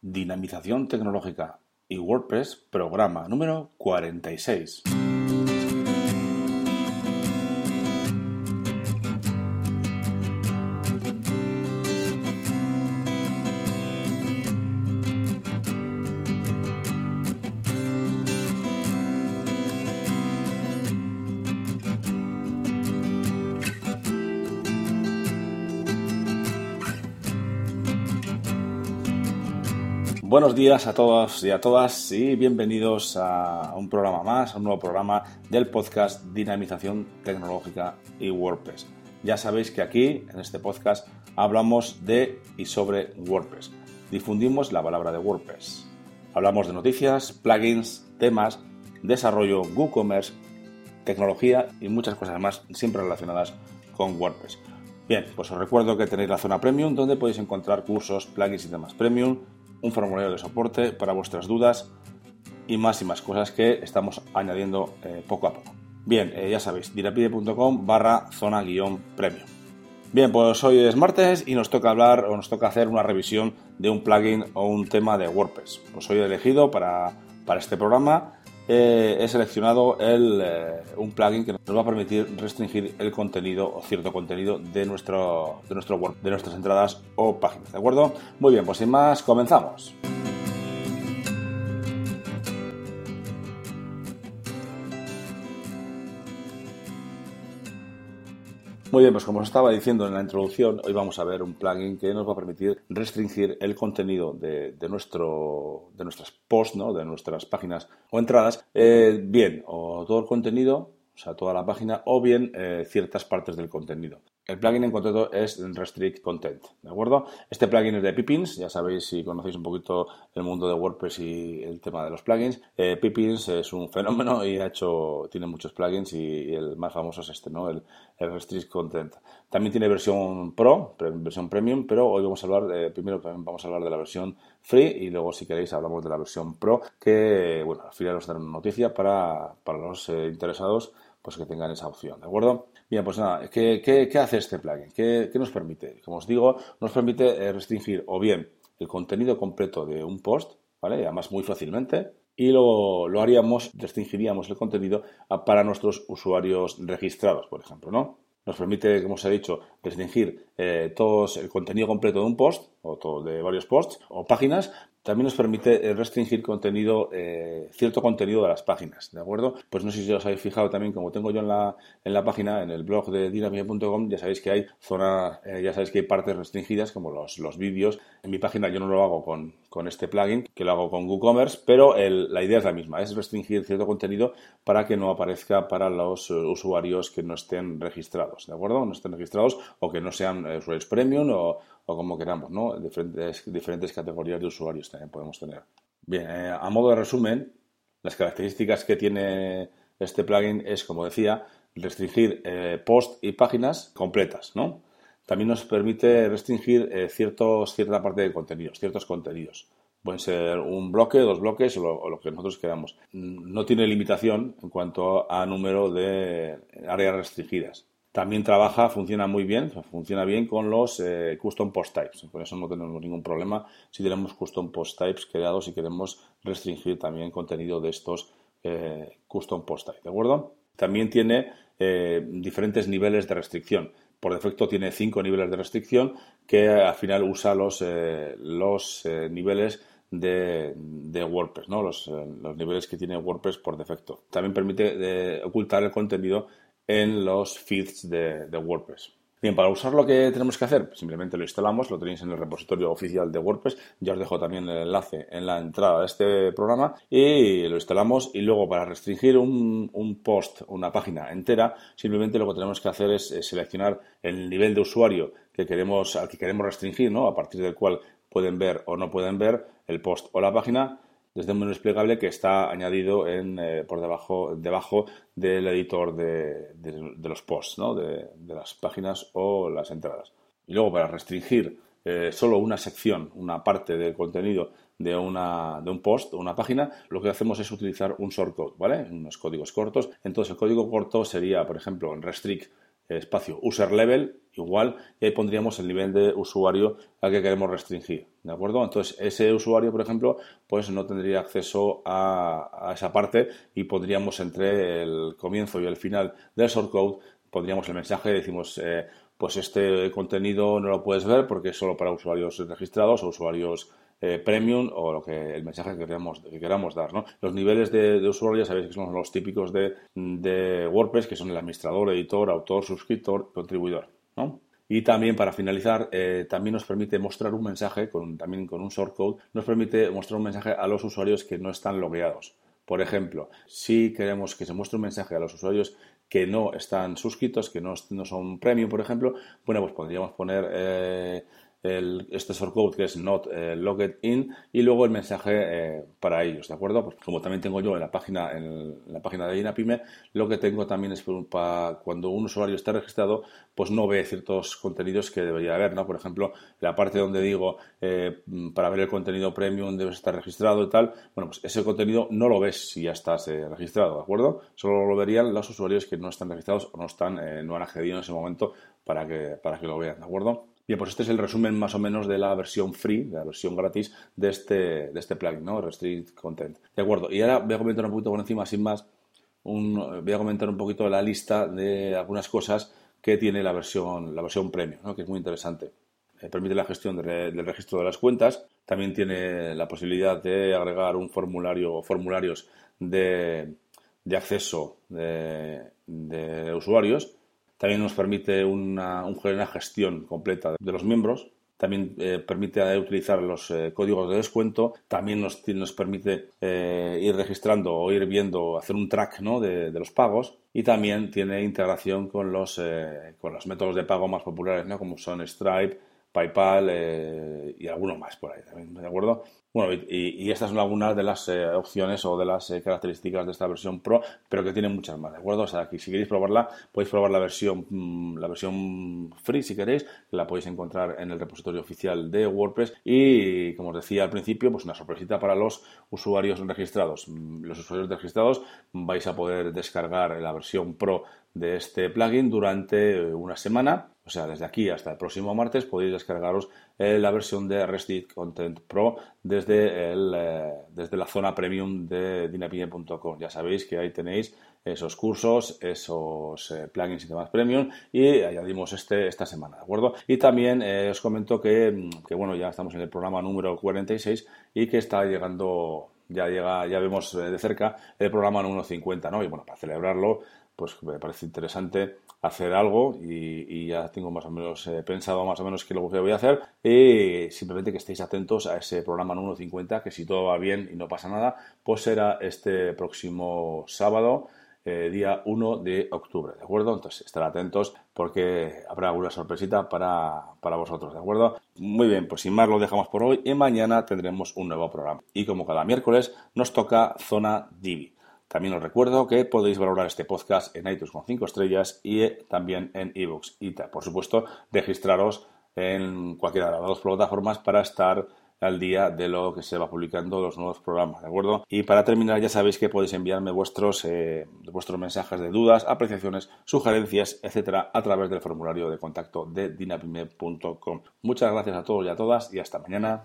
Dinamización tecnológica y WordPress, programa número 46. Buenos días a todos y a todas y bienvenidos a un programa más, a un nuevo programa del podcast Dinamización Tecnológica y WordPress. Ya sabéis que aquí, en este podcast, hablamos de y sobre WordPress. Difundimos la palabra de WordPress. Hablamos de noticias, plugins, temas, desarrollo, WooCommerce, tecnología y muchas cosas más, siempre relacionadas con WordPress. Bien, pues os recuerdo que tenéis la zona premium donde podéis encontrar cursos, plugins y temas premium un formulario de soporte para vuestras dudas y más y más cosas que estamos añadiendo eh, poco a poco. Bien, eh, ya sabéis, dirapide.com barra zona guion premium. Bien, pues hoy es martes y nos toca hablar o nos toca hacer una revisión de un plugin o un tema de WordPress. Pues hoy he elegido para, para este programa eh, he seleccionado eh, un plugin que nos va a permitir restringir el contenido o cierto contenido de nuestro, de nuestro de nuestras entradas o páginas. ¿De acuerdo? Muy bien, pues sin más, comenzamos. Muy bien, pues como os estaba diciendo en la introducción, hoy vamos a ver un plugin que nos va a permitir restringir el contenido de, nuestro, de nuestras posts, ¿no? de nuestras páginas o entradas, eh, bien, o todo el contenido, o sea, toda la página, o bien eh, ciertas partes del contenido. El plugin en concreto es Restrict Content, ¿de acuerdo? Este plugin es de Pippins, ya sabéis si conocéis un poquito el mundo de WordPress y el tema de los plugins. Eh, Pippins es un fenómeno y ha hecho, tiene muchos plugins y, el más famoso es este, ¿no? El, Restrict Content. También tiene versión Pro, versión Premium, pero hoy vamos a hablar, de, primero vamos a hablar de la versión Free y luego si queréis hablamos de la versión Pro, que, bueno, al final os daré una noticia para, los eh, interesados pues que tengan esa opción, ¿de acuerdo? Bien, pues nada, ¿qué, hace este plugin? ¿Qué, nos permite? Como os digo, nos permite eh, restringir o bien el contenido completo de un post, ¿vale? además muy fácilmente, y lo, lo haríamos, restringiríamos el contenido para nuestros usuarios registrados, por ejemplo, ¿no? Nos permite, como os he dicho, restringir eh, todo el contenido completo de un post o todo, de varios posts o páginas también nos permite eh, restringir contenido, eh, cierto contenido de las páginas, ¿de acuerdo? Pues no sé si os habéis fijado también, como tengo yo en la, en la página, en el blog de dinamia.com, ya sabéis que hay zona, eh, ya sabéis que hay partes restringidas, como los, los vídeos. En mi página yo no lo hago con, con este plugin, que lo hago con WooCommerce, pero la idea es la misma, es restringir cierto contenido para que no aparezca para los usuarios que no estén registrados, ¿de acuerdo? No estén registrados o que no sean usuarios premium o, como queramos, ¿no? Diferentes, categorías de usuarios también podemos tener. Bien, eh, a modo de resumen, las características que tiene este plugin es, como decía, restringir eh, posts y páginas completas, ¿no? También nos permite restringir eh, ciertos, cierta parte de contenidos, ciertos contenidos. Pueden ser un bloque, dos bloques o lo, que nosotros queramos. No tiene limitación en cuanto a número de áreas restringidas. También trabaja, funciona muy bien, funciona bien con los eh, custom post types. Por eso no tenemos ningún problema si tenemos custom post types creados y queremos restringir también contenido de estos eh, custom post types. ¿De acuerdo? También tiene diferentes niveles de restricción. Por defecto tiene cinco niveles de restricción que al final usa los, los niveles de, WordPress, ¿no? Los, los, niveles que tiene WordPress por defecto. También permite ocultar el contenido en los feeds de, WordPress. Bien, para usar lo que tenemos que hacer, simplemente lo instalamos, lo tenéis en el repositorio oficial de WordPress, ya os dejo también el enlace en la entrada de este programa y lo instalamos. Y luego para restringir un, post, una página entera, simplemente lo que tenemos que hacer es, seleccionar el nivel de usuario que queremos, al que queremos restringir, ¿no? a partir del cual pueden ver o no pueden ver el post o la página desde un menú desplegable que está añadido en, eh, por debajo, debajo del editor de, los posts, ¿no? de, las páginas o las entradas. Y luego para restringir eh, solo una sección, una parte del contenido de, una, de un post o una página, lo que hacemos es utilizar un shortcode, ¿vale? Unos códigos cortos. Entonces el código corto sería, por ejemplo, en restrict espacio user level igual y ahí pondríamos el nivel de usuario al que queremos restringir, ¿de acuerdo? Entonces, ese usuario, por ejemplo, pues no tendría acceso a, esa parte y pondríamos entre el comienzo y el final del shortcode, pondríamos el mensaje, decimos, eh, pues este contenido no lo puedes ver porque es solo para usuarios registrados o usuarios eh, premium o lo que el mensaje que queramos, que queramos dar. ¿no? Los niveles de, de usuario ya sabéis que son los típicos de, de, WordPress, que son el administrador, editor, autor, suscriptor, contribuidor. Y también para finalizar, eh, también nos permite mostrar un mensaje, con, también con un shortcode, nos permite mostrar un mensaje a los usuarios que no están logueados. Por ejemplo, si queremos que se muestre un mensaje a los usuarios que no están suscritos, que no, no son premium, por ejemplo, bueno, pues podríamos poner eh, el, este shortcode que es not eh, logged in y luego el mensaje eh, para ellos, ¿de acuerdo? Pues como también tengo yo en la página en la página de INAPIME, lo que tengo también es para cuando un usuario está registrado, pues no ve ciertos contenidos que debería haber, ¿no? Por ejemplo, la parte donde digo eh, para ver el contenido premium debes estar registrado y tal, bueno, pues ese contenido no lo ves si ya estás registrado, ¿de acuerdo? Solo lo verían los usuarios que no están registrados o no están, no han accedido en ese momento para que, para que lo vean, ¿de acuerdo? Bien, pues este es el resumen más o menos de la versión free, de la versión gratis de este, de este plugin, ¿no? Restrict Content. De acuerdo. Y ahora voy a comentar un poquito por encima, sin más, voy a comentar un poquito la lista de algunas cosas que tiene la versión, la versión premium, ¿no? que es muy interesante. Eh, permite la gestión del registro de las cuentas. También tiene la posibilidad de agregar un formulario o formularios de, de acceso de, de usuarios también nos permite una, gestión completa de los miembros. También eh, permite utilizar los eh, códigos de descuento. También nos, nos permite eh, ir registrando o ir viendo, hacer un track ¿no? de, los pagos. Y también tiene integración con los, con los métodos de pago más populares, ¿no? como son Stripe, PayPal y algunos más por ahí ¿de acuerdo? Bueno, y, estas son algunas de las eh, opciones o de las eh, características de esta versión Pro, pero que tiene muchas más, ¿de acuerdo? O sea, que si queréis probarla, podéis probar la versión, mm, la versión free si queréis, la podéis encontrar en el repositorio oficial de WordPress y, como os decía al principio, pues una sorpresita para los usuarios registrados. Mm, los usuarios registrados vais a poder descargar la versión Pro de este plugin durante eh, una semana. O sea, desde aquí hasta el próximo martes podéis descargaros eh, la versión de Restrict Content Pro desde, el, eh, desde la zona premium de dinapine.com. Ya sabéis que ahí tenéis esos cursos, esos plugins y demás premium y añadimos este esta semana, ¿de acuerdo? Y también os comento que, que, bueno, ya estamos en el programa número 46 y que está llegando ya llega, ya vemos de cerca el programa número 50, ¿no? Y bueno, para celebrarlo, pues me parece interesante hacer algo y, ya tengo más o menos eh, pensado más o menos qué es lo que voy a hacer y simplemente que estéis atentos a ese programa número 50 que si todo va bien y no pasa nada pues será este próximo sábado eh, día 1 de octubre, ¿de acuerdo? Entonces, estar atentos porque habrá alguna sorpresita para, para, vosotros, ¿de acuerdo? Muy bien, pues sin más lo dejamos por hoy y mañana tendremos un nuevo programa. Y como cada miércoles nos toca Zona Divi. También os recuerdo que podéis valorar este podcast en iTunes con 5 estrellas y eh, también en ebooks. Y por supuesto, registraros en cualquiera de las dos plataformas para estar al día de lo que se va publicando los nuevos programas, ¿de acuerdo? Y para terminar, ya sabéis que podéis enviarme vuestros, eh, vuestros mensajes de dudas, apreciaciones, sugerencias, etcétera, a través del formulario de contacto de dinapime.com. Muchas gracias a todos y a todas y hasta mañana.